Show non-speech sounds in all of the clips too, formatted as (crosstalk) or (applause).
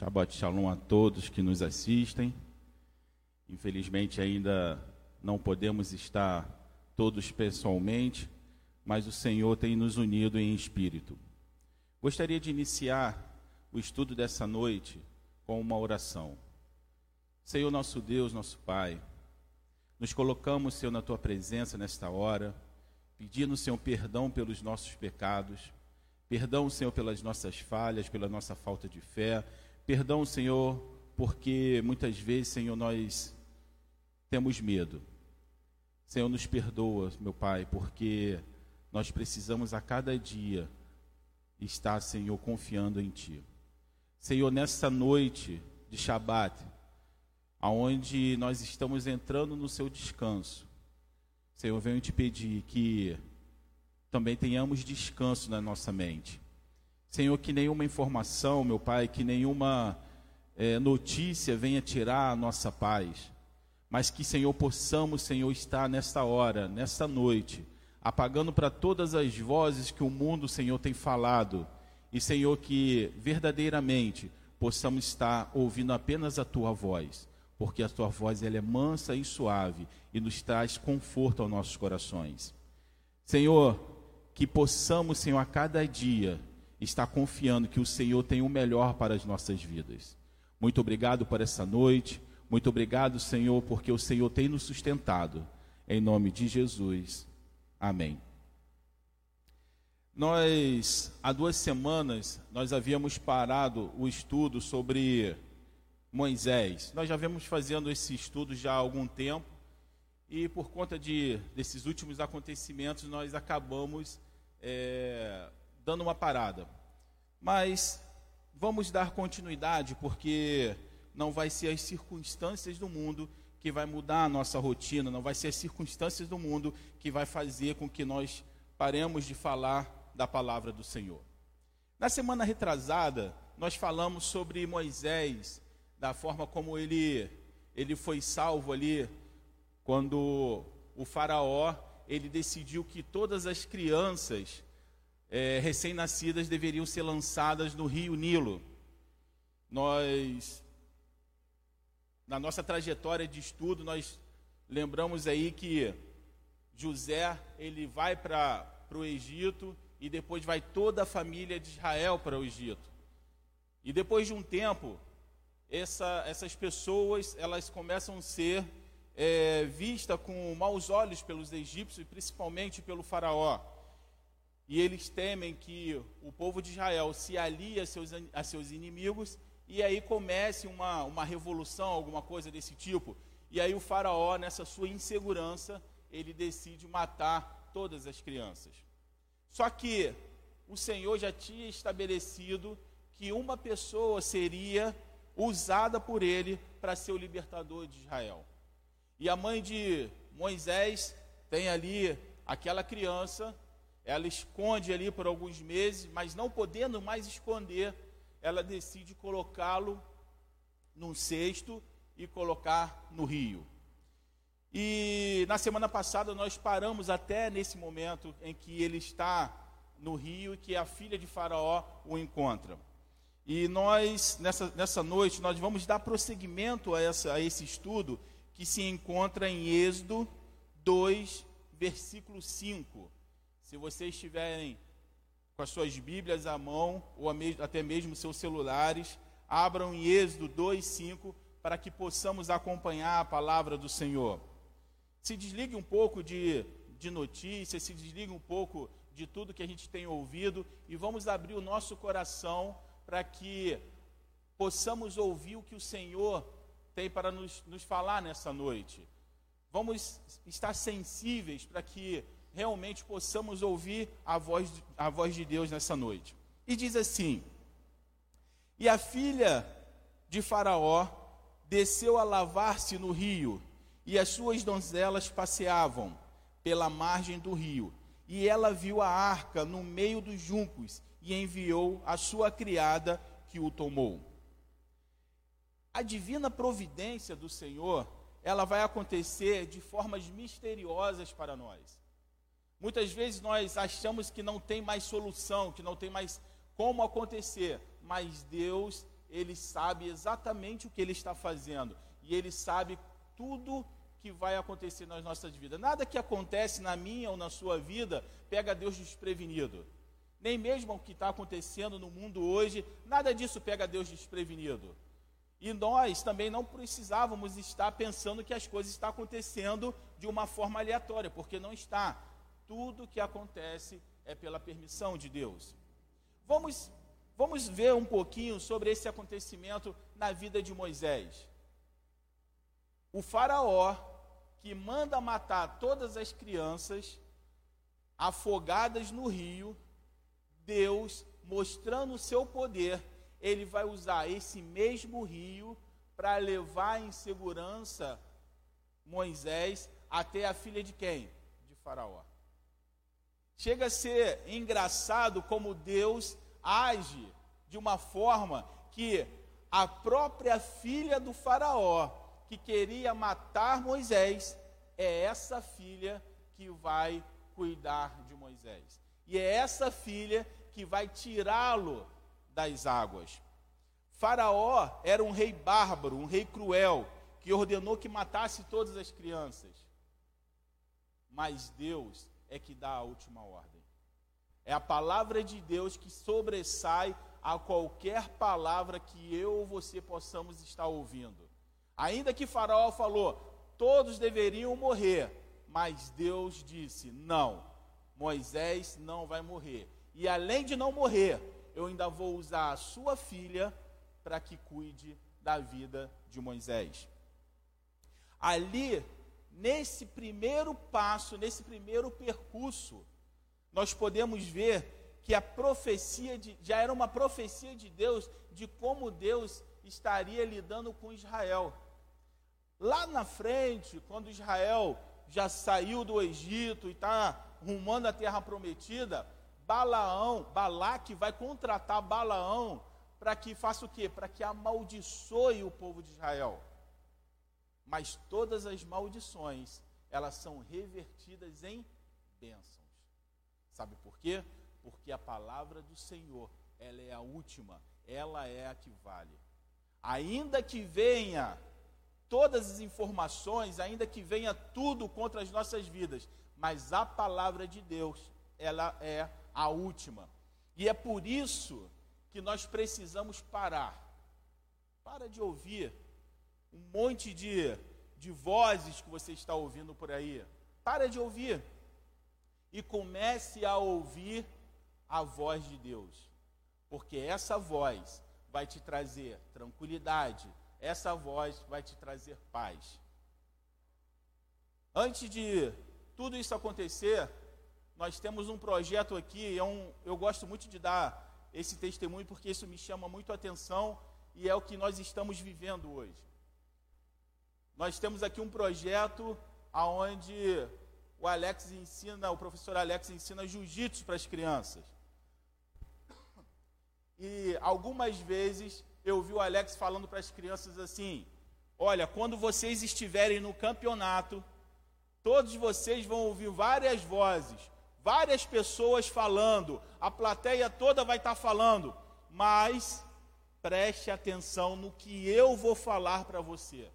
Shabbat Shalom a todos que nos assistem. Infelizmente ainda não podemos estar todos pessoalmente, mas o Senhor tem nos unido em espírito. Gostaria de iniciar o estudo dessa noite com uma oração. Senhor nosso Deus, nosso Pai, nos colocamos, Senhor, na tua presença nesta hora, pedindo, Senhor, perdão pelos nossos pecados, perdão, Senhor, pelas nossas falhas, pela nossa falta de fé, perdão, Senhor, porque muitas vezes, Senhor, nós temos medo. Senhor, nos perdoa, meu Pai, porque nós precisamos a cada dia estar, Senhor, confiando em Ti. Senhor, nessa noite de Shabat, aonde nós estamos entrando no Seu descanso, Senhor, venho te pedir que também tenhamos descanso na nossa mente. Senhor, que nenhuma informação, meu Pai, que nenhuma é, notícia venha tirar a nossa paz, mas que, Senhor, possamos, Senhor, estar nesta hora, nesta noite, apagando para todas as vozes que o mundo, Senhor, tem falado, e, Senhor, que verdadeiramente possamos estar ouvindo apenas a Tua voz, porque a Tua voz ela é mansa e suave e nos traz conforto aos nossos corações. Senhor, que possamos, Senhor, a cada dia estar confiando que o Senhor tem o melhor para as nossas vidas. Muito obrigado por essa noite. Muito obrigado, Senhor, porque o Senhor tem nos sustentado. Em nome de Jesus. Amém. Nós, há duas semanas, nós havíamos parado o estudo sobre Moisés. Nós já vemos fazendo esse estudo já há algum tempo e por conta de, desses últimos acontecimentos nós acabamos é, dando uma parada. Mas vamos dar continuidade porque não vai ser as circunstâncias do mundo que vai mudar a nossa rotina, não vai ser as circunstâncias do mundo que vai fazer com que nós paremos de falar da palavra do Senhor. Na semana retrasada, nós falamos sobre Moisés, da forma como ele ele foi salvo ali quando o faraó ele decidiu que todas as crianças é, recém-nascidas deveriam ser lançadas no rio Nilo. Nós, na nossa trajetória de estudo, nós lembramos aí que José ele vai para o Egito e depois vai toda a família de Israel para o Egito. E depois de um tempo, essa, essas pessoas elas começam a ser é, vistas com maus olhos pelos egípcios, principalmente pelo faraó e eles temem que o povo de Israel se alie a seus, a seus inimigos e aí comece uma, uma revolução, alguma coisa desse tipo. E aí o faraó, nessa sua insegurança, ele decide matar todas as crianças. Só que o Senhor já tinha estabelecido que uma pessoa seria usada por ele para ser o libertador de Israel. E a mãe de Moisés tem ali aquela criança ela esconde ali por alguns meses, mas não podendo mais esconder, ela decide colocá-lo num cesto e colocar no rio. E na semana passada nós paramos até nesse momento em que ele está no rio e que a filha de Faraó o encontra. E nós, nessa, nessa noite, nós vamos dar prosseguimento a, essa, a esse estudo que se encontra em Êxodo 2, versículo 5. Se vocês estiverem com as suas Bíblias à mão, ou até mesmo seus celulares, abram em Êxodo 2,5 para que possamos acompanhar a palavra do Senhor. Se desligue um pouco de, de notícias, se desligue um pouco de tudo que a gente tem ouvido e vamos abrir o nosso coração para que possamos ouvir o que o Senhor tem para nos, nos falar nessa noite. Vamos estar sensíveis para que realmente possamos ouvir a voz, a voz de Deus nessa noite. E diz assim: E a filha de Faraó desceu a lavar-se no rio, e as suas donzelas passeavam pela margem do rio. E ela viu a arca no meio dos juncos e enviou a sua criada que o tomou. A divina providência do Senhor, ela vai acontecer de formas misteriosas para nós. Muitas vezes nós achamos que não tem mais solução, que não tem mais como acontecer, mas Deus, ele sabe exatamente o que ele está fazendo e ele sabe tudo que vai acontecer nas nossas vidas. Nada que acontece na minha ou na sua vida pega Deus desprevenido. Nem mesmo o que está acontecendo no mundo hoje, nada disso pega Deus desprevenido. E nós também não precisávamos estar pensando que as coisas estão acontecendo de uma forma aleatória, porque não está. Tudo que acontece é pela permissão de Deus. Vamos, vamos ver um pouquinho sobre esse acontecimento na vida de Moisés. O Faraó, que manda matar todas as crianças afogadas no rio, Deus, mostrando o seu poder, ele vai usar esse mesmo rio para levar em segurança Moisés até a filha de quem? De Faraó. Chega a ser engraçado como Deus age de uma forma que a própria filha do Faraó, que queria matar Moisés, é essa filha que vai cuidar de Moisés. E é essa filha que vai tirá-lo das águas. Faraó era um rei bárbaro, um rei cruel, que ordenou que matasse todas as crianças. Mas Deus é que dá a última ordem. É a palavra de Deus que sobressai a qualquer palavra que eu ou você possamos estar ouvindo. Ainda que Faraó falou, todos deveriam morrer, mas Deus disse: não, Moisés não vai morrer. E além de não morrer, eu ainda vou usar a sua filha para que cuide da vida de Moisés. Ali, nesse primeiro passo, nesse primeiro percurso, nós podemos ver que a profecia de, já era uma profecia de Deus de como Deus estaria lidando com Israel. Lá na frente, quando Israel já saiu do Egito e está rumando a terra prometida, Balaão, Balaque vai contratar Balaão para que faça o quê? Para que amaldiçoe o povo de Israel. Mas todas as maldições, elas são revertidas em bênçãos. Sabe por quê? Porque a palavra do Senhor, ela é a última, ela é a que vale. Ainda que venha todas as informações, ainda que venha tudo contra as nossas vidas, mas a palavra de Deus, ela é a última. E é por isso que nós precisamos parar. Para de ouvir um monte de, de vozes que você está ouvindo por aí. Para de ouvir. E comece a ouvir a voz de Deus. Porque essa voz vai te trazer tranquilidade, essa voz vai te trazer paz. Antes de tudo isso acontecer, nós temos um projeto aqui, é um, eu gosto muito de dar esse testemunho porque isso me chama muito a atenção e é o que nós estamos vivendo hoje. Nós temos aqui um projeto onde o Alex ensina, o professor Alex ensina jiu-jitsu para as crianças. E algumas vezes eu vi o Alex falando para as crianças assim: Olha, quando vocês estiverem no campeonato, todos vocês vão ouvir várias vozes várias pessoas falando, a plateia toda vai estar falando, mas preste atenção no que eu vou falar para você.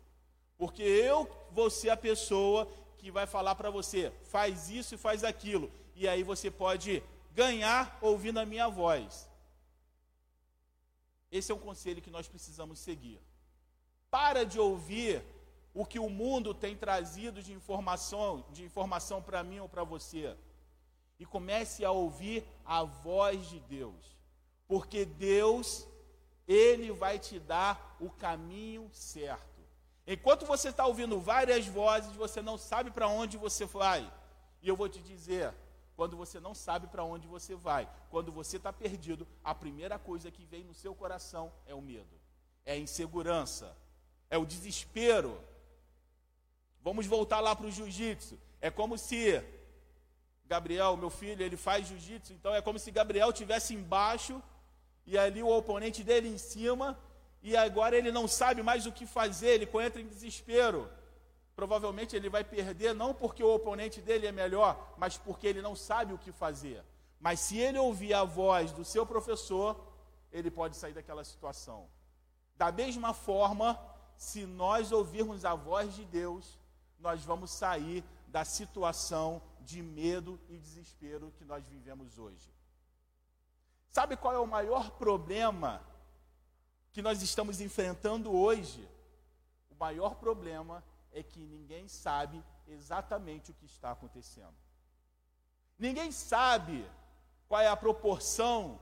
Porque eu vou ser a pessoa que vai falar para você, faz isso e faz aquilo. E aí você pode ganhar ouvindo a minha voz. Esse é um conselho que nós precisamos seguir. Para de ouvir o que o mundo tem trazido de informação, de informação para mim ou para você e comece a ouvir a voz de Deus, porque Deus, Ele vai te dar o caminho certo. Enquanto você está ouvindo várias vozes, você não sabe para onde você vai. E eu vou te dizer, quando você não sabe para onde você vai, quando você está perdido, a primeira coisa que vem no seu coração é o medo, é a insegurança, é o desespero. Vamos voltar lá para o jiu-jitsu. É como se Gabriel, meu filho, ele faz jiu-jitsu, então é como se Gabriel tivesse embaixo e ali o oponente dele em cima, e agora ele não sabe mais o que fazer, ele entra em desespero. Provavelmente ele vai perder não porque o oponente dele é melhor, mas porque ele não sabe o que fazer. Mas se ele ouvir a voz do seu professor, ele pode sair daquela situação. Da mesma forma, se nós ouvirmos a voz de Deus, nós vamos sair da situação de medo e desespero que nós vivemos hoje. Sabe qual é o maior problema que nós estamos enfrentando hoje? O maior problema é que ninguém sabe exatamente o que está acontecendo. Ninguém sabe qual é a proporção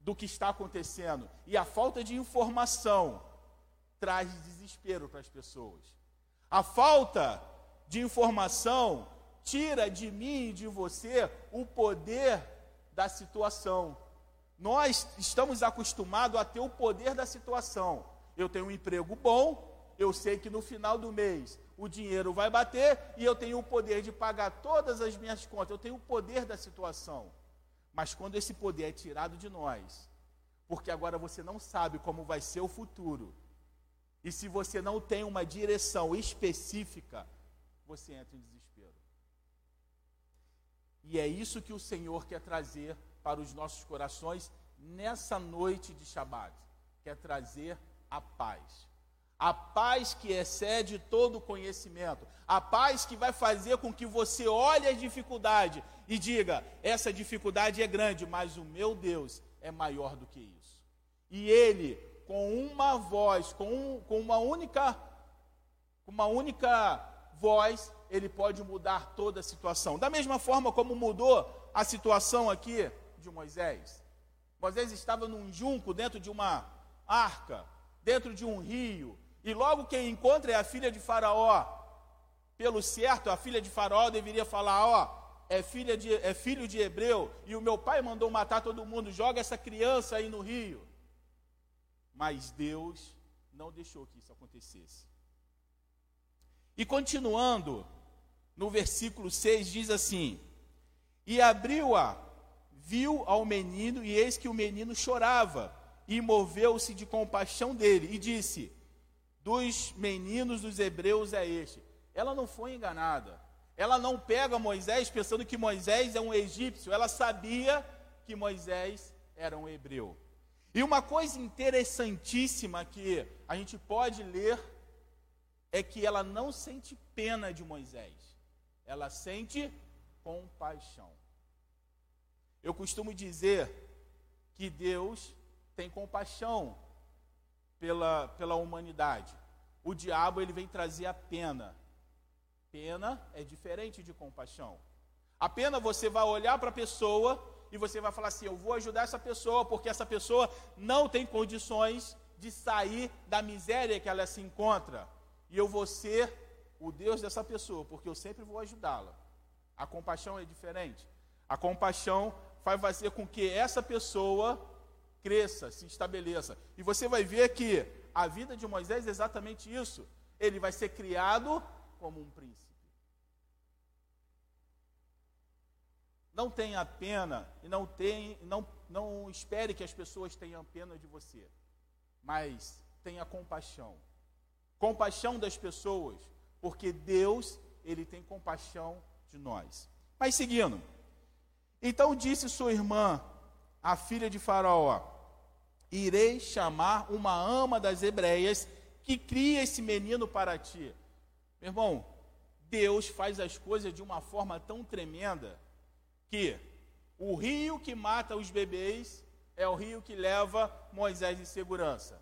do que está acontecendo. E a falta de informação traz desespero para as pessoas. A falta de informação tira de mim e de você o poder da situação. Nós estamos acostumados a ter o poder da situação. Eu tenho um emprego bom, eu sei que no final do mês o dinheiro vai bater e eu tenho o poder de pagar todas as minhas contas. Eu tenho o poder da situação. Mas quando esse poder é tirado de nós, porque agora você não sabe como vai ser o futuro, e se você não tem uma direção específica, você entra em desespero. E é isso que o Senhor quer trazer para os nossos corações nessa noite de Shabat. Quer trazer a paz. A paz que excede todo conhecimento. A paz que vai fazer com que você olhe a dificuldade e diga: essa dificuldade é grande, mas o meu Deus é maior do que isso. E Ele, com uma voz, com, um, com uma única, uma única voz, ele pode mudar toda a situação. Da mesma forma como mudou a situação aqui de Moisés. Moisés estava num junco dentro de uma arca, dentro de um rio, e logo quem encontra é a filha de Faraó. Pelo certo, a filha de Faraó deveria falar: Ó, é, filha de, é filho de hebreu, e o meu pai mandou matar todo mundo, joga essa criança aí no rio. Mas Deus não deixou que isso acontecesse. E continuando, no versículo 6 diz assim: E abriu-a, viu ao menino, e eis que o menino chorava, e moveu-se de compaixão dele, e disse: Dos meninos dos hebreus é este. Ela não foi enganada. Ela não pega Moisés pensando que Moisés é um egípcio. Ela sabia que Moisés era um hebreu. E uma coisa interessantíssima que a gente pode ler é que ela não sente pena de Moisés, ela sente compaixão. Eu costumo dizer que Deus tem compaixão pela, pela humanidade. O diabo ele vem trazer a pena. Pena é diferente de compaixão. A pena você vai olhar para a pessoa e você vai falar assim: eu vou ajudar essa pessoa porque essa pessoa não tem condições de sair da miséria que ela se encontra e eu vou ser o Deus dessa pessoa, porque eu sempre vou ajudá-la. A compaixão é diferente. A compaixão vai fazer com que essa pessoa cresça, se estabeleça. E você vai ver que a vida de Moisés é exatamente isso. Ele vai ser criado como um príncipe. Não tenha pena e não, tem, não, não espere que as pessoas tenham pena de você, mas tenha compaixão compaixão das pessoas, porque Deus, ele tem compaixão de nós. Mas seguindo. Então disse sua irmã, a filha de Faraó: Irei chamar uma ama das hebreias que cria esse menino para ti. Meu irmão, Deus faz as coisas de uma forma tão tremenda que o rio que mata os bebês é o rio que leva Moisés em segurança.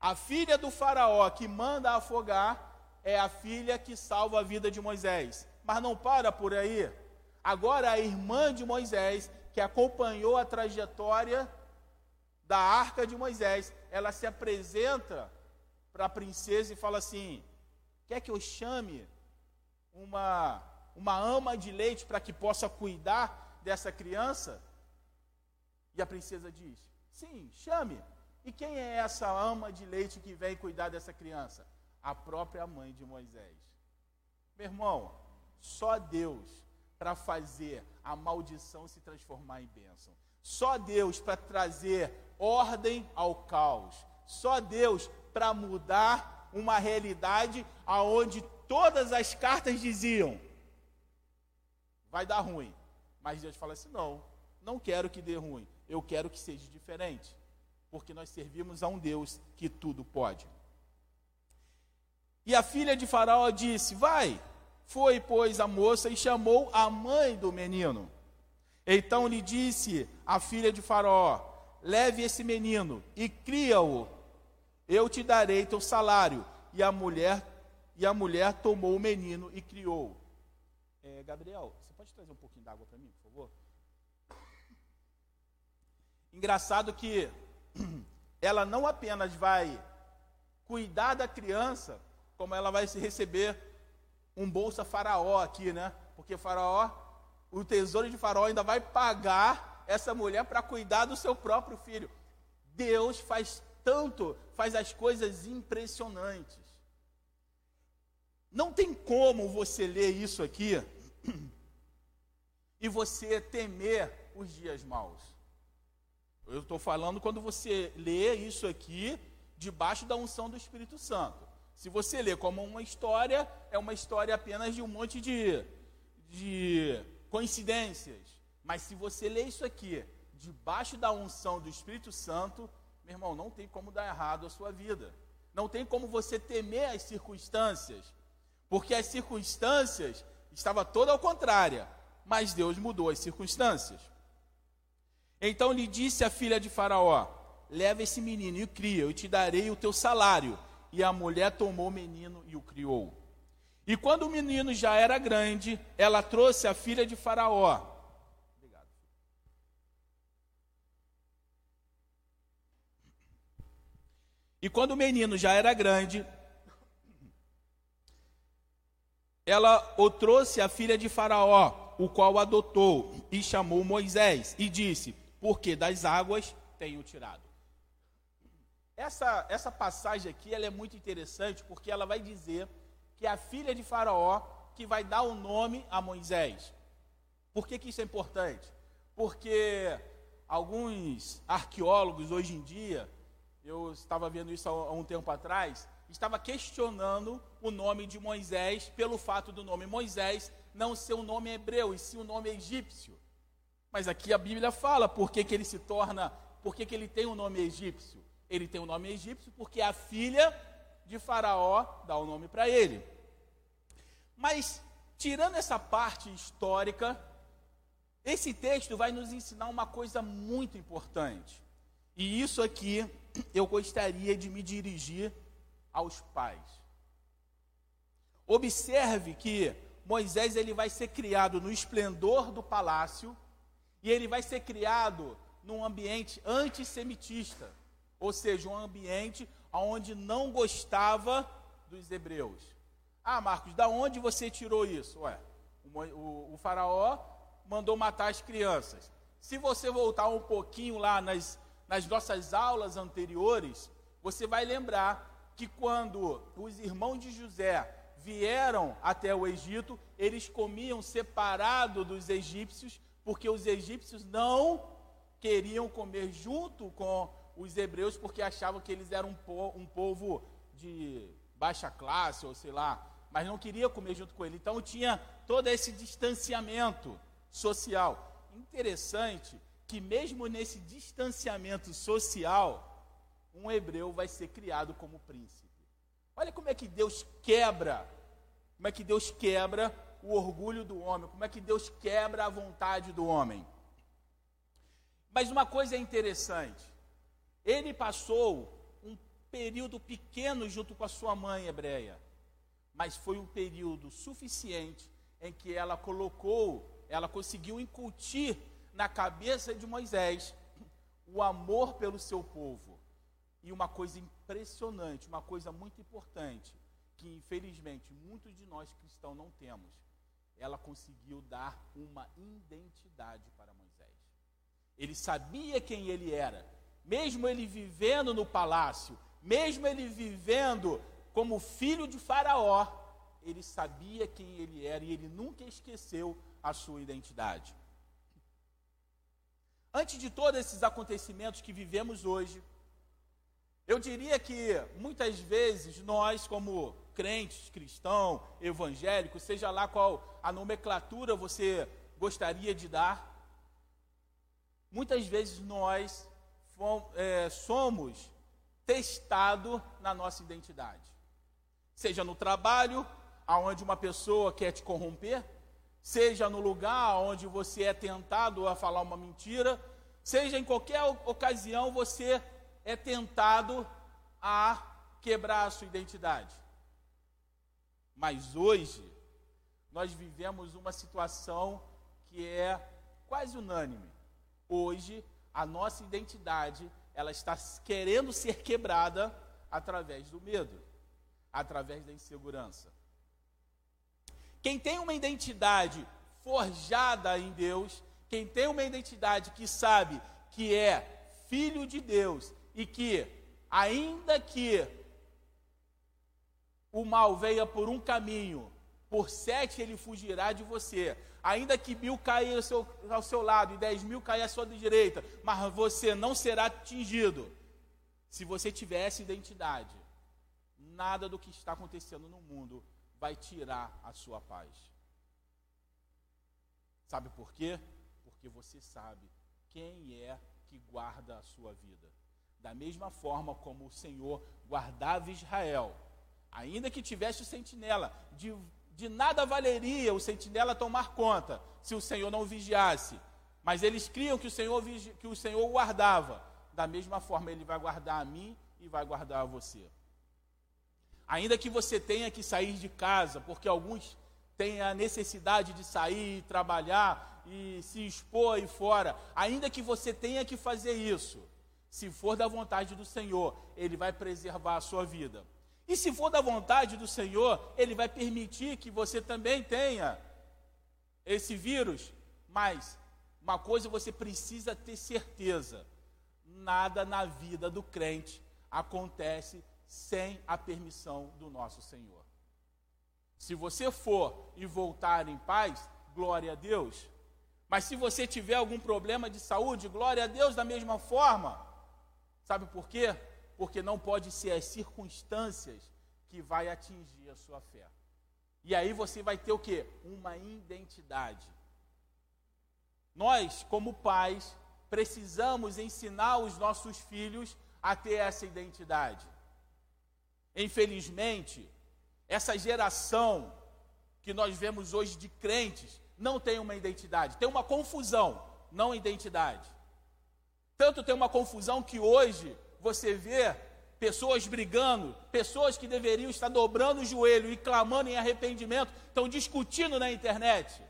A filha do faraó que manda afogar é a filha que salva a vida de Moisés. Mas não para por aí. Agora a irmã de Moisés, que acompanhou a trajetória da arca de Moisés, ela se apresenta para a princesa e fala assim: Quer que eu chame uma, uma ama de leite para que possa cuidar dessa criança? E a princesa diz: Sim, chame. E quem é essa ama de leite que vem cuidar dessa criança? A própria mãe de Moisés. Meu irmão, só Deus para fazer a maldição se transformar em bênção. Só Deus para trazer ordem ao caos. Só Deus para mudar uma realidade aonde todas as cartas diziam vai dar ruim. Mas Deus fala assim: não, não quero que dê ruim, eu quero que seja diferente. porque nós servimos a um Deus que tudo pode. E a filha de Faraó disse: Vai. Foi, pois, a moça e chamou a mãe do menino. Então lhe disse a filha de Faraó: Leve esse menino e cria-o. Eu te darei teu salário. E a mulher e a mulher tomou o menino e criou. É, Gabriel, você pode trazer um pouquinho d'água para mim, por favor? Engraçado que (clears throat) ela não apenas vai cuidar da criança, como ela vai receber um bolsa faraó aqui, né? Porque faraó, o tesouro de faraó ainda vai pagar essa mulher para cuidar do seu próprio filho. Deus faz tanto, faz as coisas impressionantes. Não tem como você ler isso aqui (clears throat) e você temer os dias maus. Eu estou falando quando você lê isso aqui debaixo da unção do Espírito Santo. Se você lê como uma história, é uma história apenas de um monte de, de coincidências. Mas se você lê isso aqui debaixo da unção do Espírito Santo, meu irmão, não tem como dar errado a sua vida. Não tem como você temer as circunstâncias. Porque as circunstâncias estavam todas ao contrário. Mas Deus mudou as circunstâncias. Então lhe disse a filha de Faraó: Leva esse menino e o cria, eu te darei o teu salário. E a mulher tomou o menino e o criou. E quando o menino já era grande, ela trouxe a filha de Faraó. E quando o menino já era grande, ela o trouxe a filha de Faraó, o qual adotou e chamou Moisés e disse: porque das águas tenho tirado. Essa, essa passagem aqui ela é muito interessante porque ela vai dizer que é a filha de Faraó que vai dar o nome a Moisés. Por que, que isso é importante? Porque alguns arqueólogos hoje em dia, eu estava vendo isso há um tempo atrás, estava questionando o nome de Moisés pelo fato do nome Moisés não ser um nome hebreu, e sim um nome egípcio. Mas aqui a Bíblia fala por que, que ele se torna, por que, que ele tem o um nome egípcio. Ele tem o um nome egípcio porque a filha de Faraó dá o um nome para ele. Mas, tirando essa parte histórica, esse texto vai nos ensinar uma coisa muito importante. E isso aqui eu gostaria de me dirigir aos pais. Observe que Moisés ele vai ser criado no esplendor do palácio, e ele vai ser criado num ambiente antissemitista, ou seja, um ambiente onde não gostava dos hebreus. Ah, Marcos, da onde você tirou isso? Ué, o, o, o faraó mandou matar as crianças. Se você voltar um pouquinho lá nas, nas nossas aulas anteriores, você vai lembrar que quando os irmãos de José vieram até o Egito, eles comiam separado dos egípcios porque os egípcios não queriam comer junto com os hebreus, porque achavam que eles eram um, po um povo de baixa classe, ou sei lá, mas não queria comer junto com ele. Então tinha todo esse distanciamento social. Interessante que mesmo nesse distanciamento social, um hebreu vai ser criado como príncipe. Olha como é que Deus quebra, como é que Deus quebra o orgulho do homem, como é que Deus quebra a vontade do homem. Mas uma coisa é interessante: ele passou um período pequeno junto com a sua mãe hebreia, mas foi um período suficiente em que ela colocou, ela conseguiu incutir na cabeça de Moisés o amor pelo seu povo. E uma coisa impressionante, uma coisa muito importante, que infelizmente muitos de nós cristãos não temos, ela conseguiu dar uma identidade para Moisés. Ele sabia quem ele era, mesmo ele vivendo no palácio, mesmo ele vivendo como filho de Faraó, ele sabia quem ele era e ele nunca esqueceu a sua identidade. Antes de todos esses acontecimentos que vivemos hoje, eu diria que muitas vezes nós, como crentes, cristão, evangélico, seja lá qual a nomenclatura você gostaria de dar, muitas vezes nós é, somos testados na nossa identidade. Seja no trabalho, aonde uma pessoa quer te corromper, seja no lugar onde você é tentado a falar uma mentira, seja em qualquer ocasião você é tentado a quebrar a sua identidade. Mas hoje nós vivemos uma situação que é quase unânime. Hoje a nossa identidade ela está querendo ser quebrada através do medo, através da insegurança. Quem tem uma identidade forjada em Deus, quem tem uma identidade que sabe que é filho de Deus e que, ainda que o mal venha por um caminho, por sete ele fugirá de você. Ainda que mil caia ao seu, ao seu lado e dez mil caia à sua direita, mas você não será atingido. Se você tiver essa identidade, nada do que está acontecendo no mundo vai tirar a sua paz. Sabe por quê? Porque você sabe quem é que guarda a sua vida. Da mesma forma como o Senhor guardava Israel, ainda que tivesse o sentinela, de, de nada valeria o sentinela tomar conta se o Senhor não vigiasse. Mas eles criam que o Senhor, que o Senhor guardava. Da mesma forma, Ele vai guardar a mim e vai guardar a você. Ainda que você tenha que sair de casa, porque alguns têm a necessidade de sair, trabalhar e se expor aí fora, ainda que você tenha que fazer isso, se for da vontade do Senhor, Ele vai preservar a sua vida. E se for da vontade do Senhor, Ele vai permitir que você também tenha esse vírus. Mas uma coisa você precisa ter certeza: nada na vida do crente acontece sem a permissão do nosso Senhor. Se você for e voltar em paz, glória a Deus. Mas se você tiver algum problema de saúde, glória a Deus da mesma forma. Sabe por quê? Porque não pode ser as circunstâncias que vai atingir a sua fé. E aí você vai ter o quê? Uma identidade. Nós, como pais, precisamos ensinar os nossos filhos a ter essa identidade. Infelizmente, essa geração que nós vemos hoje de crentes não tem uma identidade, tem uma confusão, não identidade. Tanto tem uma confusão que hoje você vê pessoas brigando, pessoas que deveriam estar dobrando o joelho e clamando em arrependimento, estão discutindo na internet.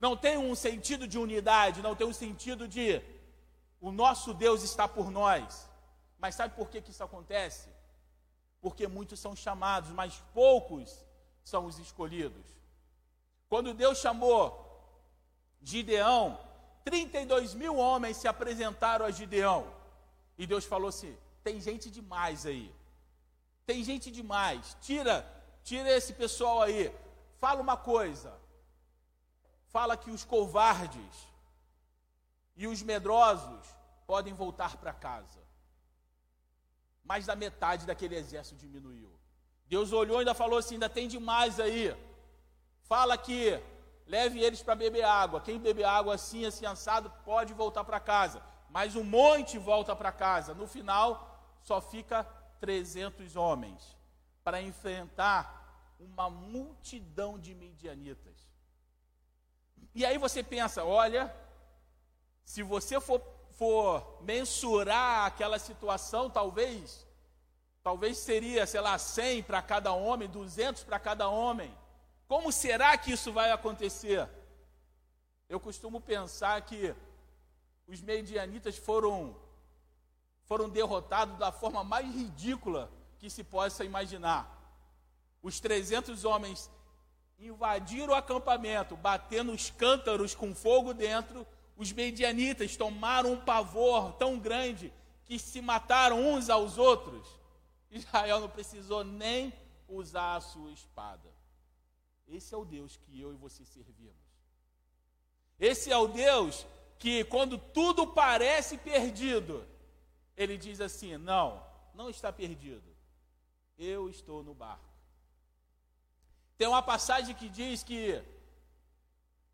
Não tem um sentido de unidade, não tem um sentido de o nosso Deus está por nós. Mas sabe por que, que isso acontece? porque muitos são chamados, mas poucos são os escolhidos. Quando Deus chamou Gideão, 32 mil homens se apresentaram a Gideão. E Deus falou assim: tem gente demais aí. Tem gente demais. Tira, tira esse pessoal aí. Fala uma coisa. Fala que os covardes e os medrosos podem voltar para casa mais da metade daquele exército diminuiu. Deus olhou e ainda falou assim: ainda tem demais aí. Fala que leve eles para beber água. Quem beber água assim, assim, assado, pode voltar para casa. Mas um monte volta para casa. No final, só fica 300 homens para enfrentar uma multidão de midianitas. E aí você pensa: olha, se você for for mensurar aquela situação, talvez, talvez seria, sei lá, 100 para cada homem, 200 para cada homem. Como será que isso vai acontecer? Eu costumo pensar que os medianitas foram foram derrotados da forma mais ridícula que se possa imaginar. Os 300 homens invadiram o acampamento, batendo os cântaros com fogo dentro os medianitas tomaram um pavor tão grande que se mataram uns aos outros. Israel não precisou nem usar a sua espada. Esse é o Deus que eu e você servimos. Esse é o Deus que, quando tudo parece perdido, ele diz assim: Não, não está perdido. Eu estou no barco. Tem uma passagem que diz que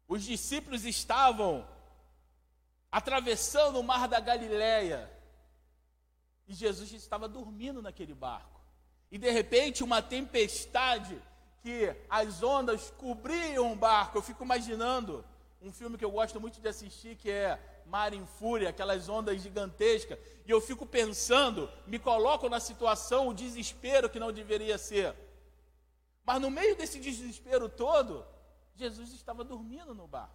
os discípulos estavam atravessando o mar da Galileia, E Jesus estava dormindo naquele barco. E de repente, uma tempestade que as ondas cobriam o barco. Eu fico imaginando um filme que eu gosto muito de assistir, que é Mar em Fúria, aquelas ondas gigantescas. E eu fico pensando, me coloco na situação, o desespero que não deveria ser. Mas no meio desse desespero todo, Jesus estava dormindo no barco.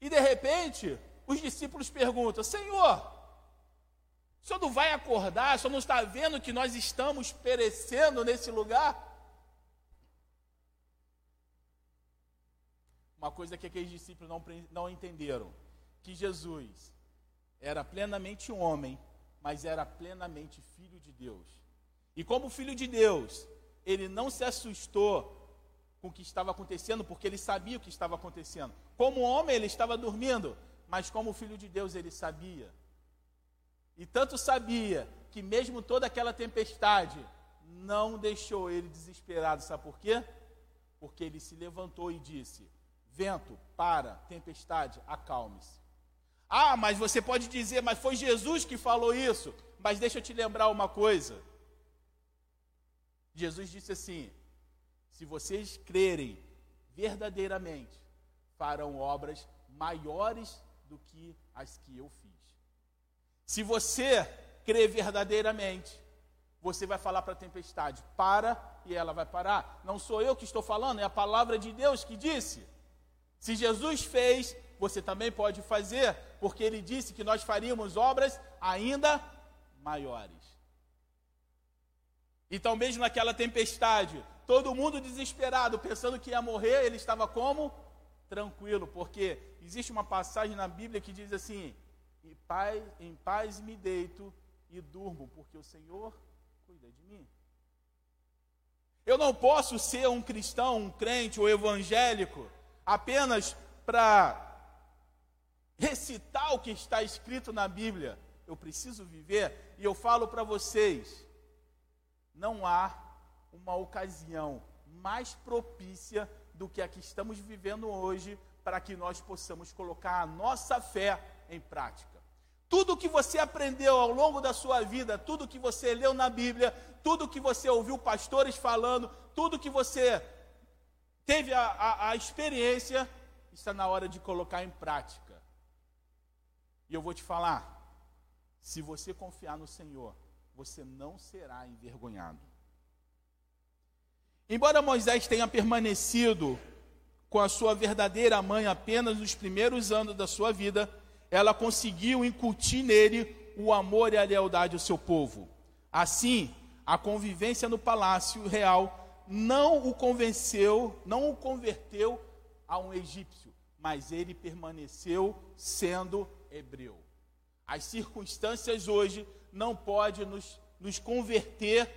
E de repente, os discípulos perguntam: Senhor, o senhor não vai acordar? O senhor não está vendo que nós estamos perecendo nesse lugar? Uma coisa que aqueles discípulos não, não entenderam: que Jesus era plenamente homem, mas era plenamente filho de Deus. E como filho de Deus, ele não se assustou com o que estava acontecendo, porque ele sabia o que estava acontecendo. Como homem, ele estava dormindo, mas como filho de Deus, ele sabia. E tanto sabia que, mesmo toda aquela tempestade, não deixou ele desesperado. Sabe por quê? Porque ele se levantou e disse: Vento, para, tempestade, acalme-se. Ah, mas você pode dizer, mas foi Jesus que falou isso. Mas deixa eu te lembrar uma coisa. Jesus disse assim: se vocês crerem verdadeiramente, farão obras maiores do que as que eu fiz. Se você crer verdadeiramente, você vai falar para a tempestade: para, e ela vai parar. Não sou eu que estou falando, é a palavra de Deus que disse. Se Jesus fez, você também pode fazer, porque ele disse que nós faríamos obras ainda maiores. Então, mesmo naquela tempestade, todo mundo desesperado, pensando que ia morrer, ele estava como? Tranquilo, porque existe uma passagem na Bíblia que diz assim: em paz, em paz me deito e durmo, porque o Senhor cuida de mim. Eu não posso ser um cristão, um crente ou evangélico apenas para recitar o que está escrito na Bíblia. Eu preciso viver e eu falo para vocês: não há uma ocasião mais propícia do que a que estamos vivendo hoje para que nós possamos colocar a nossa fé em prática. Tudo que você aprendeu ao longo da sua vida, tudo que você leu na Bíblia, tudo que você ouviu pastores falando, tudo que você teve a, a, a experiência, está na hora de colocar em prática. E eu vou te falar: se você confiar no Senhor, você não será envergonhado. Embora Moisés tenha permanecido com a sua verdadeira mãe apenas nos primeiros anos da sua vida, ela conseguiu incutir nele o amor e a lealdade ao seu povo. Assim, a convivência no palácio real não o convenceu, não o converteu a um egípcio, mas ele permaneceu sendo hebreu. As circunstâncias hoje não podem nos, nos converter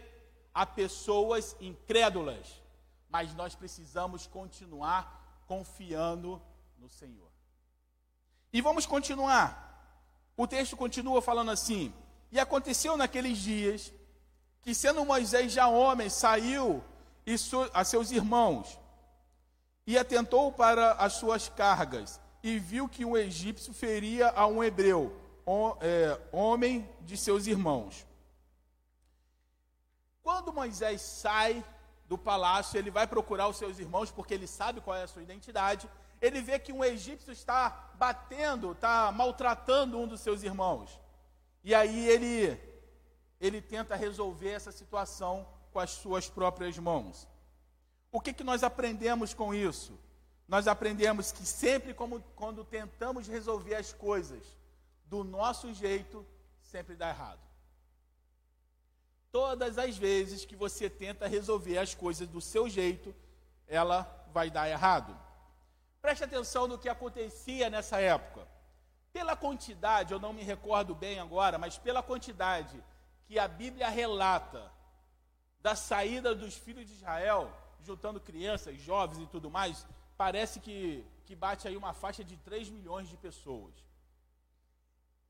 a pessoas incrédulas, mas nós precisamos continuar confiando no Senhor. E vamos continuar. O texto continua falando assim: E aconteceu naqueles dias que, sendo Moisés já homem, saiu e a seus irmãos, e atentou para as suas cargas, e viu que um egípcio feria a um hebreu, é, homem de seus irmãos. Quando Moisés sai do palácio, ele vai procurar os seus irmãos, porque ele sabe qual é a sua identidade. Ele vê que um egípcio está batendo, está maltratando um dos seus irmãos. E aí ele, ele tenta resolver essa situação com as suas próprias mãos. O que, que nós aprendemos com isso? Nós aprendemos que sempre como, quando tentamos resolver as coisas do nosso jeito, sempre dá errado. Todas as vezes que você tenta resolver as coisas do seu jeito, ela vai dar errado. Preste atenção no que acontecia nessa época. Pela quantidade, eu não me recordo bem agora, mas pela quantidade que a Bíblia relata da saída dos filhos de Israel, juntando crianças, jovens e tudo mais, parece que, que bate aí uma faixa de 3 milhões de pessoas.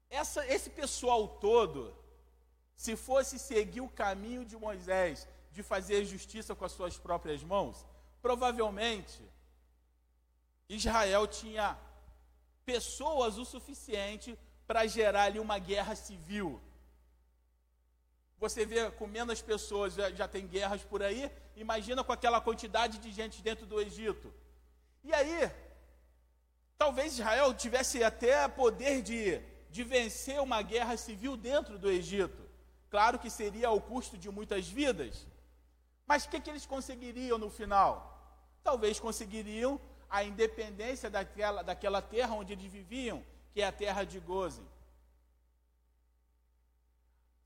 Essa, esse pessoal todo, se fosse seguir o caminho de Moisés, de fazer justiça com as suas próprias mãos, provavelmente Israel tinha pessoas o suficiente para gerar ali uma guerra civil Você vê com menos pessoas, já, já tem guerras por aí. Imagina com aquela quantidade de gente dentro do Egito. E aí, talvez Israel tivesse até poder de, de vencer uma guerra civil dentro do Egito. Claro que seria ao custo de muitas vidas. Mas o que, que eles conseguiriam no final? Talvez conseguiriam a independência daquela, daquela terra onde eles viviam, que é a terra de Gozen.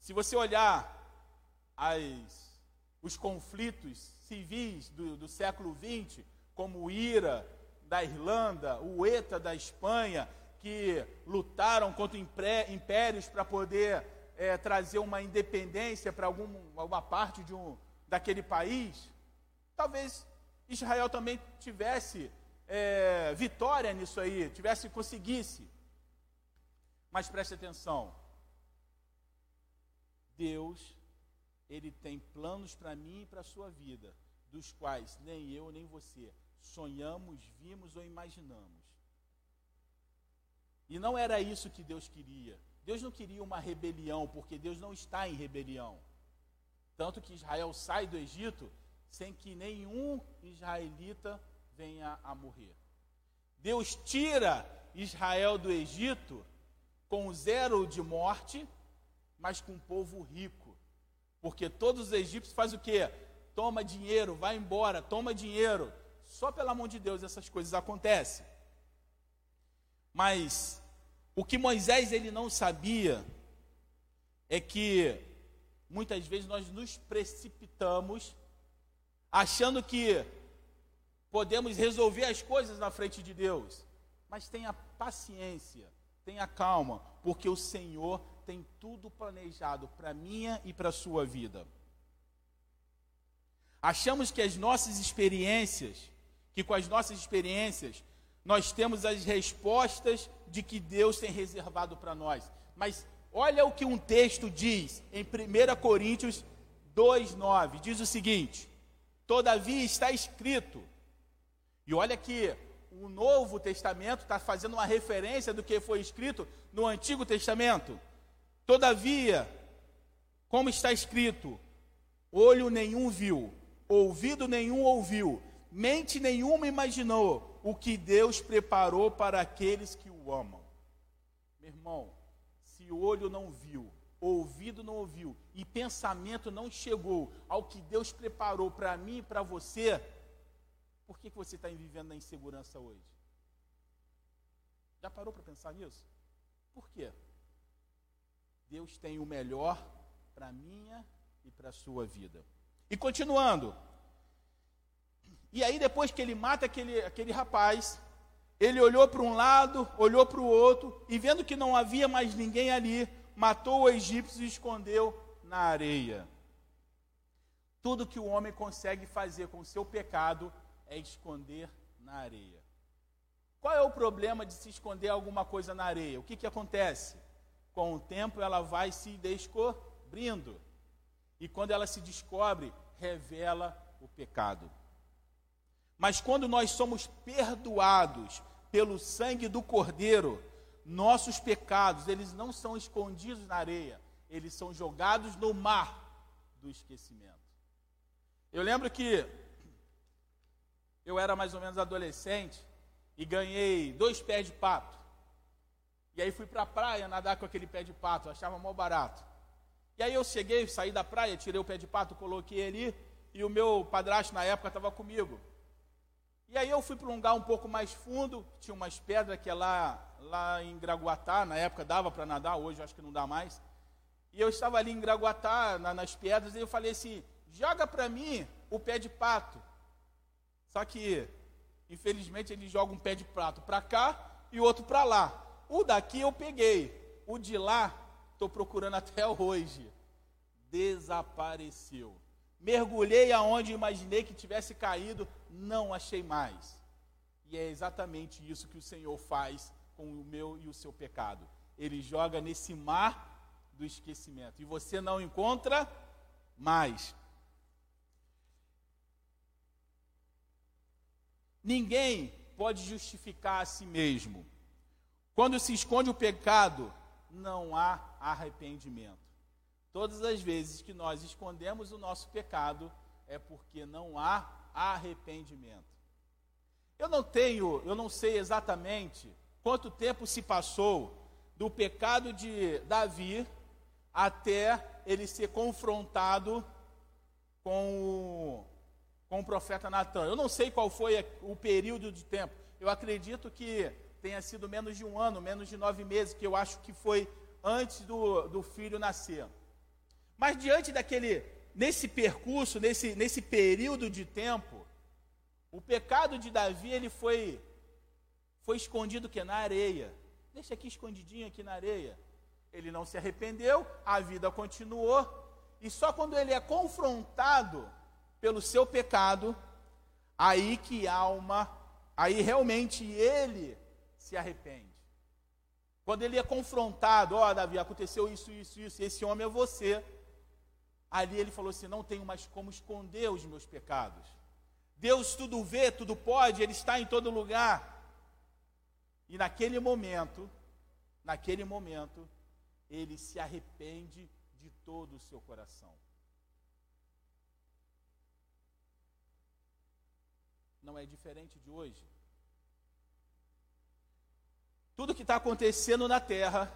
Se você olhar as, os conflitos civis do, do século XX, como o IRA da Irlanda, o ETA da Espanha, que lutaram contra impérios para poder é, trazer uma independência para alguma parte de um, daquele país, talvez Israel também tivesse é, vitória nisso aí, tivesse conseguisse. Mas preste atenção, Deus, Ele tem planos para mim e para a sua vida, dos quais nem eu nem você sonhamos, vimos ou imaginamos. E não era isso que Deus queria. Deus não queria uma rebelião, porque Deus não está em rebelião. Tanto que Israel sai do Egito sem que nenhum israelita venha a morrer. Deus tira Israel do Egito com zero de morte, mas com um povo rico. Porque todos os egípcios fazem o quê? Toma dinheiro, vai embora, toma dinheiro. Só pela mão de Deus essas coisas acontecem. Mas o que Moisés ele não sabia é que muitas vezes nós nos precipitamos achando que podemos resolver as coisas na frente de Deus. Mas tenha paciência, tenha calma, porque o Senhor tem tudo planejado para minha e para sua vida. Achamos que as nossas experiências, que com as nossas experiências, nós temos as respostas de que Deus tem reservado para nós. Mas olha o que um texto diz em 1 Coríntios 2,9: diz o seguinte: Todavia está escrito, e olha que o Novo Testamento está fazendo uma referência do que foi escrito no Antigo Testamento. Todavia, como está escrito, olho nenhum viu, ouvido nenhum ouviu, mente nenhuma imaginou o que Deus preparou para aqueles que o amam. Meu irmão, se olho não viu, ouvido não ouviu e pensamento não chegou ao que Deus preparou para mim e para você, por que, que você está vivendo na insegurança hoje? Já parou para pensar nisso? Por quê? Deus tem o melhor para a minha e para a sua vida. E continuando. E aí, depois que ele mata aquele, aquele rapaz, ele olhou para um lado, olhou para o outro, e vendo que não havia mais ninguém ali, matou o egípcio e escondeu na areia. Tudo que o homem consegue fazer com o seu pecado é esconder na areia. Qual é o problema de se esconder alguma coisa na areia? O que, que acontece? Com o tempo ela vai se descobrindo. E quando ela se descobre, revela o pecado. Mas quando nós somos perdoados pelo sangue do Cordeiro, nossos pecados, eles não são escondidos na areia, eles são jogados no mar do esquecimento. Eu lembro que eu era mais ou menos adolescente e ganhei dois pés de pato. E aí fui para a praia nadar com aquele pé de pato, achava mó barato. E aí eu cheguei, saí da praia, tirei o pé de pato, coloquei ali, e o meu padrasto na época estava comigo. E aí eu fui para um lugar um pouco mais fundo, tinha umas pedras que é lá, lá em Graguatá, na época dava para nadar, hoje acho que não dá mais. E eu estava ali em Graguatá, na, nas pedras, e eu falei assim, joga para mim o pé de pato. Só que, infelizmente, ele joga um pé de prato para cá e outro para lá. O daqui eu peguei, o de lá estou procurando (laughs) até hoje. Desapareceu. Mergulhei aonde imaginei que tivesse caído, não achei mais. E é exatamente isso que o Senhor faz com o meu e o seu pecado. Ele joga nesse mar do esquecimento. E você não encontra mais. Ninguém pode justificar a si mesmo. Quando se esconde o pecado, não há arrependimento. Todas as vezes que nós escondemos o nosso pecado é porque não há arrependimento. Eu não tenho, eu não sei exatamente quanto tempo se passou do pecado de Davi até ele ser confrontado com com o profeta Natan. Eu não sei qual foi o período de tempo. Eu acredito que tenha sido menos de um ano, menos de nove meses, que eu acho que foi antes do, do filho nascer. Mas diante daquele, nesse percurso, nesse, nesse período de tempo, o pecado de Davi ele foi, foi escondido que na areia. Deixa aqui escondidinho aqui na areia. Ele não se arrependeu, a vida continuou, e só quando ele é confrontado pelo seu pecado, aí que uma, aí realmente ele se arrepende. Quando ele é confrontado, ó oh, Davi, aconteceu isso, isso, isso, esse homem é você. Ali ele falou assim: não tenho mais como esconder os meus pecados. Deus tudo vê, tudo pode, Ele está em todo lugar. E naquele momento, naquele momento, ele se arrepende de todo o seu coração. Não é diferente de hoje. Tudo que está acontecendo na terra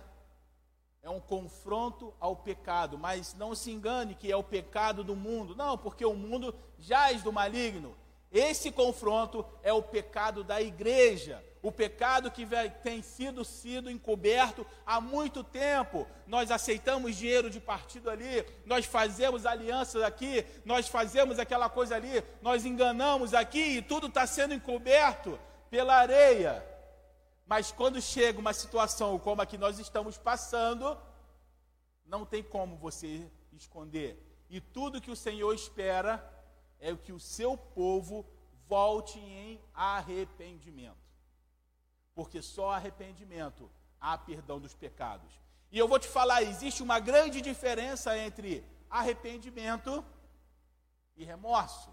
é um confronto ao pecado, mas não se engane que é o pecado do mundo. Não, porque o mundo jaz do maligno. Esse confronto é o pecado da igreja, o pecado que tem sido sido encoberto há muito tempo. Nós aceitamos dinheiro de partido ali, nós fazemos alianças aqui, nós fazemos aquela coisa ali, nós enganamos aqui e tudo está sendo encoberto pela areia. Mas quando chega uma situação como a que nós estamos passando, não tem como você esconder. E tudo que o Senhor espera é que o seu povo volte em arrependimento. Porque só arrependimento há perdão dos pecados. E eu vou te falar, existe uma grande diferença entre arrependimento e remorso.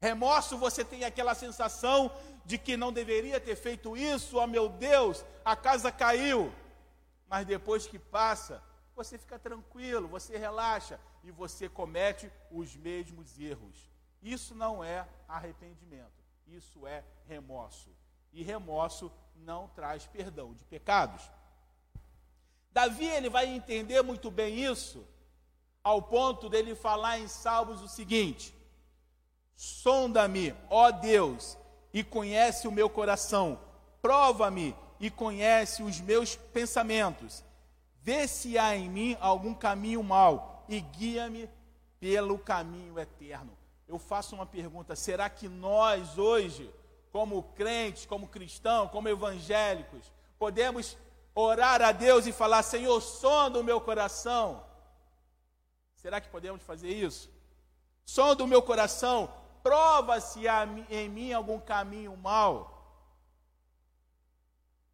Remorso, você tem aquela sensação de que não deveria ter feito isso, oh meu Deus, a casa caiu. Mas depois que passa, você fica tranquilo, você relaxa e você comete os mesmos erros. Isso não é arrependimento, isso é remorso. E remorso não traz perdão de pecados. Davi ele vai entender muito bem isso, ao ponto dele falar em Salmos o seguinte: Sonda-me, ó Deus, e conhece o meu coração. Prova-me e conhece os meus pensamentos. Vê se há em mim algum caminho mau e guia-me pelo caminho eterno. Eu faço uma pergunta: será que nós hoje, como crentes, como cristãos, como evangélicos, podemos orar a Deus e falar: Senhor, sonda o meu coração? Será que podemos fazer isso? Sonda o meu coração, prova se há em mim algum caminho mau.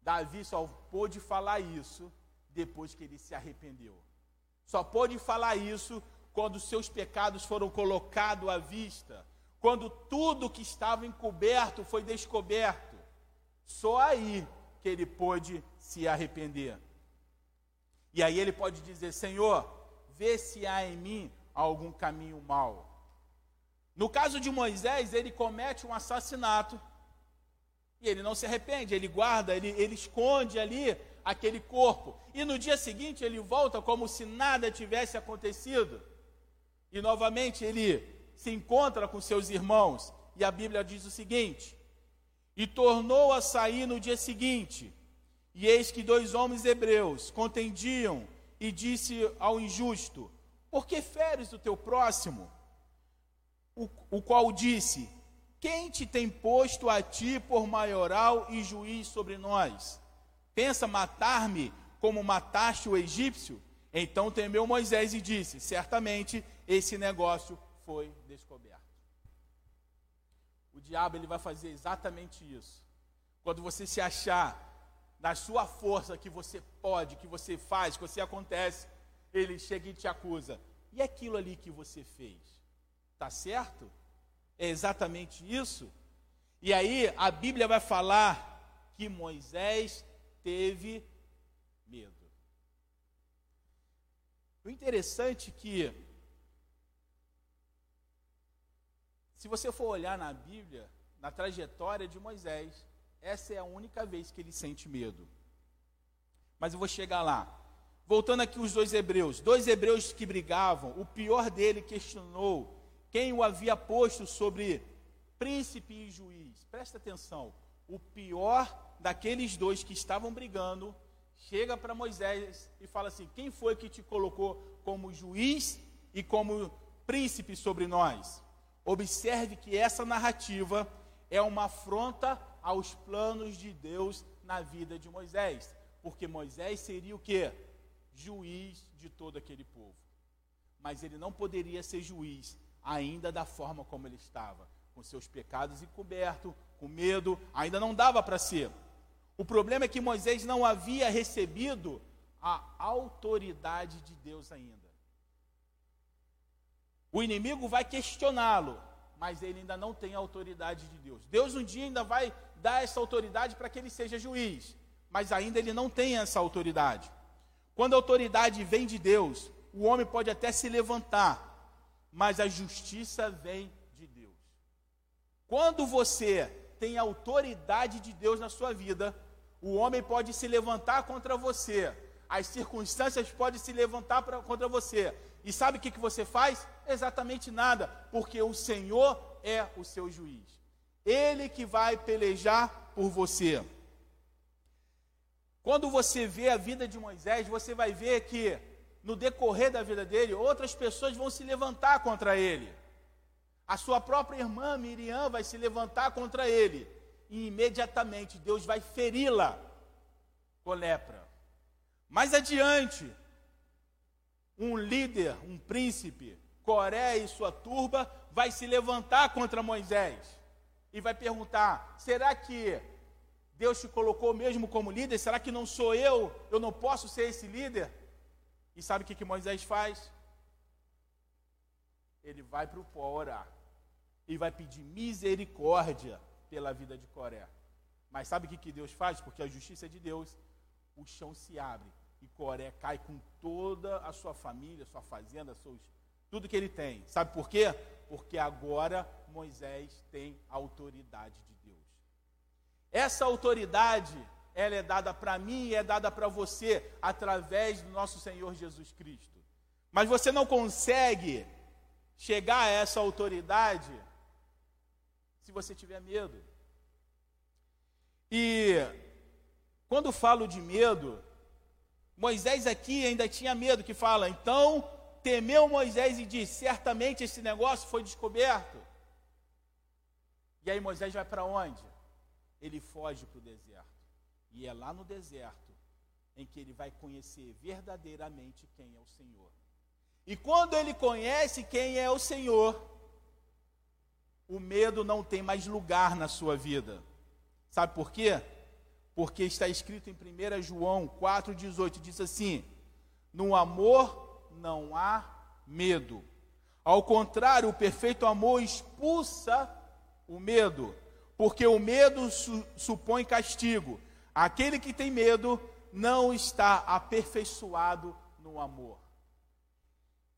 Davi só pôde falar isso depois que ele se arrependeu. Só pôde falar isso quando seus pecados foram colocados à vista, quando tudo que estava encoberto foi descoberto. Só aí que ele pôde se arrepender. E aí ele pode dizer: Senhor, vê se há em mim algum caminho mau. No caso de Moisés, ele comete um assassinato e ele não se arrepende, ele guarda, ele, ele esconde ali aquele corpo. E no dia seguinte ele volta como se nada tivesse acontecido. E novamente ele se encontra com seus irmãos. E a Bíblia diz o seguinte: E tornou a sair no dia seguinte. E eis que dois homens hebreus contendiam e disse ao injusto: Por que feres o teu próximo? o, o qual disse: Quem te tem posto a ti por maioral e juiz sobre nós? Pensa matar-me como mataste o egípcio? Então temeu Moisés e disse: Certamente esse negócio foi descoberto. O diabo ele vai fazer exatamente isso. Quando você se achar na sua força que você pode, que você faz, que você acontece, ele chega e te acusa. E aquilo ali que você fez? Está certo? É exatamente isso. E aí a Bíblia vai falar que Moisés teve medo. O interessante é que, se você for olhar na Bíblia, na trajetória de Moisés, essa é a única vez que ele sente medo. Mas eu vou chegar lá. Voltando aqui os dois hebreus, dois hebreus que brigavam, o pior dele questionou quem o havia posto sobre príncipe e juiz. Presta atenção, o pior daqueles dois que estavam brigando chega para Moisés e fala assim: Quem foi que te colocou como juiz e como príncipe sobre nós? Observe que essa narrativa é uma afronta aos planos de Deus na vida de Moisés, porque Moisés seria o que? juiz de todo aquele povo. Mas ele não poderia ser juiz ainda da forma como ele estava, com seus pecados encobertos, com medo, ainda não dava para ser. O problema é que Moisés não havia recebido a autoridade de Deus ainda. O inimigo vai questioná-lo, mas ele ainda não tem a autoridade de Deus. Deus um dia ainda vai dar essa autoridade para que ele seja juiz, mas ainda ele não tem essa autoridade. Quando a autoridade vem de Deus, o homem pode até se levantar, mas a justiça vem de Deus. Quando você tem a autoridade de Deus na sua vida, o homem pode se levantar contra você, as circunstâncias podem se levantar pra, contra você. E sabe o que, que você faz? Exatamente nada, porque o Senhor é o seu juiz. Ele que vai pelejar por você. Quando você vê a vida de Moisés, você vai ver que no decorrer da vida dele, outras pessoas vão se levantar contra ele. A sua própria irmã Miriam vai se levantar contra ele. E imediatamente Deus vai feri-la com lepra. Mais adiante, um líder, um príncipe, Coré e sua turba, vai se levantar contra Moisés e vai perguntar: será que Deus te colocou mesmo como líder? Será que não sou eu? Eu não posso ser esse líder? E sabe o que, que Moisés faz? Ele vai para o pó orar. E vai pedir misericórdia pela vida de Coré. Mas sabe o que, que Deus faz? Porque a justiça é de Deus, o chão se abre. E Coré cai com toda a sua família, sua fazenda, seus, tudo que ele tem. Sabe por quê? Porque agora Moisés tem autoridade de essa autoridade, ela é dada para mim e é dada para você através do nosso Senhor Jesus Cristo. Mas você não consegue chegar a essa autoridade se você tiver medo. E quando falo de medo, Moisés aqui ainda tinha medo, que fala, então temeu Moisés e disse: certamente esse negócio foi descoberto. E aí Moisés vai para onde? ele foge para o deserto. E é lá no deserto em que ele vai conhecer verdadeiramente quem é o Senhor. E quando ele conhece quem é o Senhor, o medo não tem mais lugar na sua vida. Sabe por quê? Porque está escrito em 1 João 4,18: diz assim: No amor não há medo. Ao contrário, o perfeito amor expulsa o medo porque o medo su supõe castigo. Aquele que tem medo não está aperfeiçoado no amor.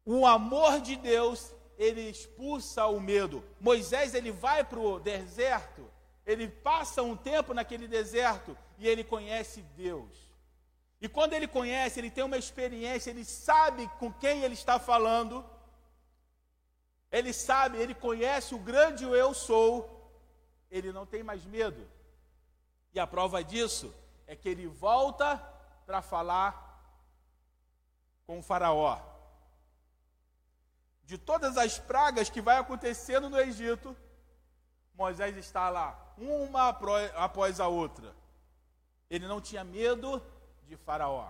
O amor de Deus, ele expulsa o medo. Moisés, ele vai para o deserto, ele passa um tempo naquele deserto e ele conhece Deus. E quando ele conhece, ele tem uma experiência, ele sabe com quem ele está falando. Ele sabe, ele conhece o grande eu sou, ele não tem mais medo. E a prova disso é que ele volta para falar com o Faraó. De todas as pragas que vai acontecendo no Egito, Moisés está lá, uma após a outra. Ele não tinha medo de Faraó.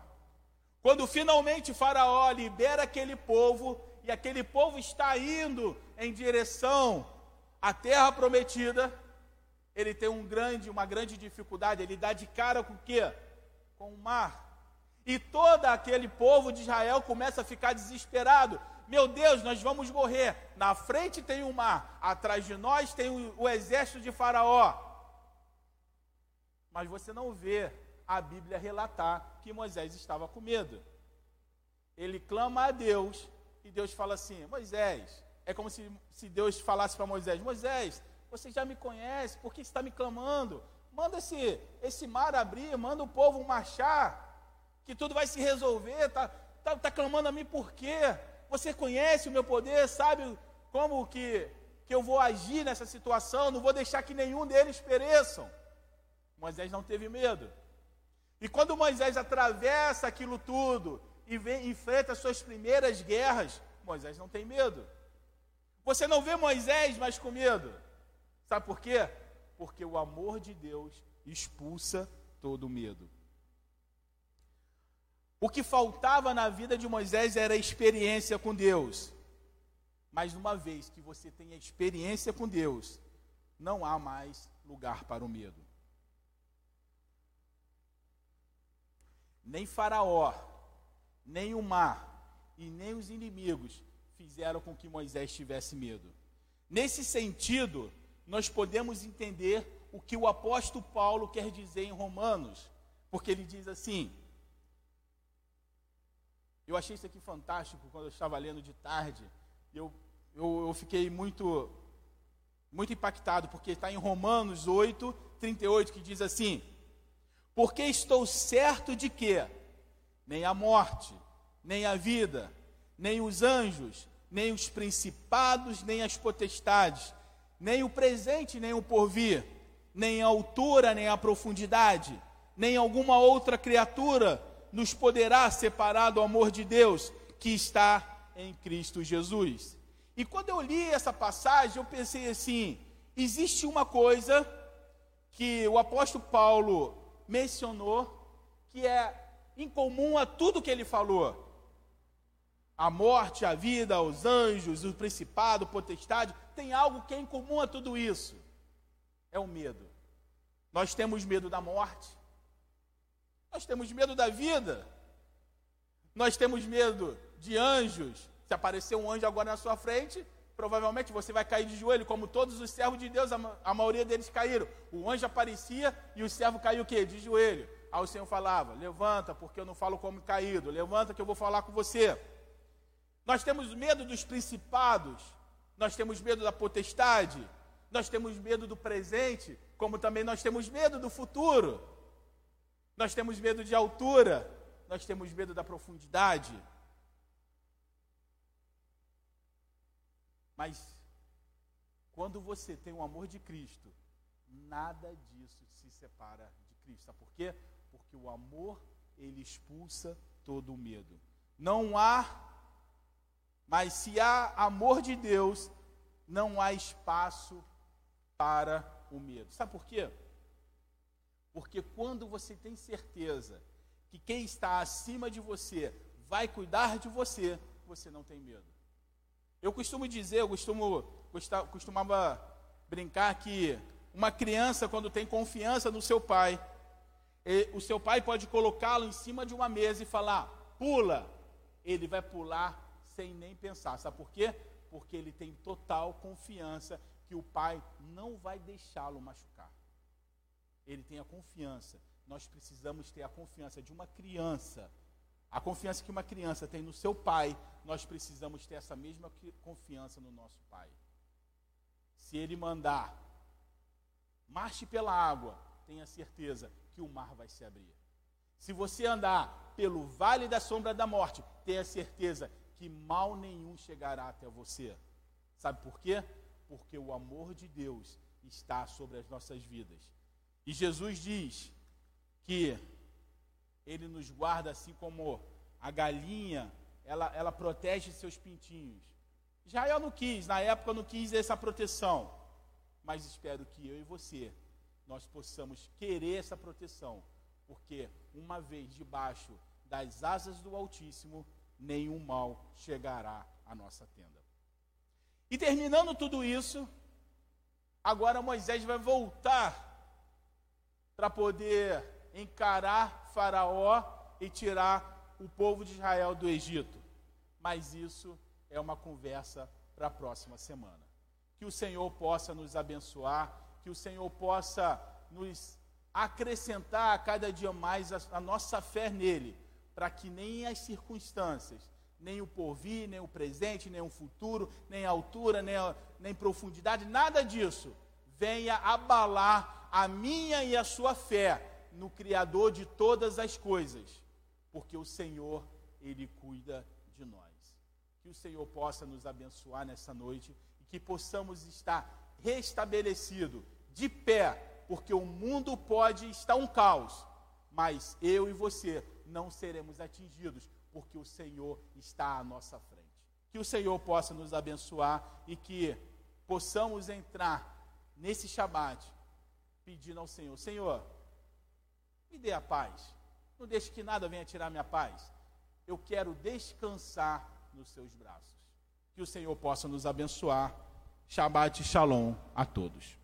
Quando finalmente Faraó libera aquele povo, e aquele povo está indo em direção à terra prometida, ele tem um grande, uma grande dificuldade, ele dá de cara com o quê? Com o mar. E todo aquele povo de Israel começa a ficar desesperado. Meu Deus, nós vamos morrer. Na frente tem o mar, atrás de nós tem o, o exército de Faraó. Mas você não vê a Bíblia relatar que Moisés estava com medo. ele clama a Deus e Deus fala assim: Moisés, é como se, se Deus falasse para Moisés: Moisés, você já me conhece, por que está me clamando? Manda esse, esse mar abrir, manda o povo marchar, que tudo vai se resolver. Está tá, tá clamando a mim por quê? Você conhece o meu poder, sabe como que, que eu vou agir nessa situação, não vou deixar que nenhum deles pereçam. Moisés não teve medo. E quando Moisés atravessa aquilo tudo e vem, enfrenta as suas primeiras guerras, Moisés não tem medo. Você não vê Moisés mais com medo. Sabe por quê? Porque o amor de Deus expulsa todo medo. O que faltava na vida de Moisés era experiência com Deus. Mas uma vez que você tem a experiência com Deus, não há mais lugar para o medo. Nem Faraó, nem o mar e nem os inimigos fizeram com que Moisés tivesse medo. Nesse sentido, nós podemos entender o que o apóstolo Paulo quer dizer em Romanos, porque ele diz assim: Eu achei isso aqui fantástico quando eu estava lendo de tarde, eu, eu, eu fiquei muito, muito impactado, porque está em Romanos 8, 38, que diz assim: Porque estou certo de que nem a morte, nem a vida, nem os anjos, nem os principados, nem as potestades, nem o presente, nem o porvir, nem a altura, nem a profundidade, nem alguma outra criatura nos poderá separar do amor de Deus que está em Cristo Jesus. E quando eu li essa passagem, eu pensei assim: existe uma coisa que o apóstolo Paulo mencionou que é incomum a tudo que ele falou a morte, a vida, os anjos, o principado, potestade, tem algo que é em comum a tudo isso: é o medo. Nós temos medo da morte, nós temos medo da vida, nós temos medo de anjos. Se aparecer um anjo agora na sua frente, provavelmente você vai cair de joelho, como todos os servos de Deus, a, maioria deles caíram. O anjo aparecia e o servo caiu o quê? De joelho. Aí o Senhor falava: Levanta, porque eu não falo como caído, levanta que eu vou falar com você. Nós temos medo dos principados, nós temos medo da potestade, nós temos medo do presente, como também nós temos medo do futuro. Nós temos medo de altura, nós temos medo da profundidade. Mas quando você tem o amor de Cristo, nada disso se separa de Cristo. Sabe por quê? Porque o amor, ele expulsa todo o medo. Não há mas se há amor de Deus, não há espaço para o medo. Sabe por quê? Porque quando você tem certeza que quem está acima de você vai cuidar de você, você não tem medo. Eu costumo dizer, eu costumo, costumava brincar que uma criança, quando tem confiança no seu pai, o seu pai pode colocá-lo em cima de uma mesa e falar: pula. Ele vai pular sem nem pensar. Sabe por quê? Porque ele tem total confiança que o pai não vai deixá-lo machucar. Ele tem a confiança. Nós precisamos ter a confiança de uma criança. A confiança que uma criança tem no seu pai, nós precisamos ter essa mesma confiança no nosso pai. Se ele mandar, marche pela água, tenha certeza que o mar vai se abrir. Se você andar pelo vale da sombra da morte, tenha certeza que mal nenhum chegará até você. Sabe por quê? Porque o amor de Deus está sobre as nossas vidas. E Jesus diz que Ele nos guarda assim como a galinha, ela, ela protege seus pintinhos. Israel não quis, na época não quis essa proteção. Mas espero que eu e você, nós possamos querer essa proteção. Porque uma vez debaixo das asas do Altíssimo, nenhum mal chegará à nossa tenda. E terminando tudo isso, agora Moisés vai voltar para poder encarar Faraó e tirar o povo de Israel do Egito. Mas isso é uma conversa para a próxima semana. Que o Senhor possa nos abençoar, que o Senhor possa nos acrescentar a cada dia mais a, a nossa fé nele para que nem as circunstâncias, nem o porvir, nem o presente, nem o futuro, nem a altura, nem, a, nem profundidade, nada disso venha abalar a minha e a sua fé no Criador de todas as coisas, porque o Senhor, Ele cuida de nós. Que o Senhor possa nos abençoar nessa noite e que possamos estar restabelecido, de pé, porque o mundo pode estar um caos, mas eu e você não seremos atingidos, porque o Senhor está à nossa frente. Que o Senhor possa nos abençoar e que possamos entrar nesse Shabat pedindo ao Senhor: Senhor, me dê a paz. Não deixe que nada venha tirar minha paz. Eu quero descansar nos seus braços. Que o Senhor possa nos abençoar. Shabbat Shalom a todos.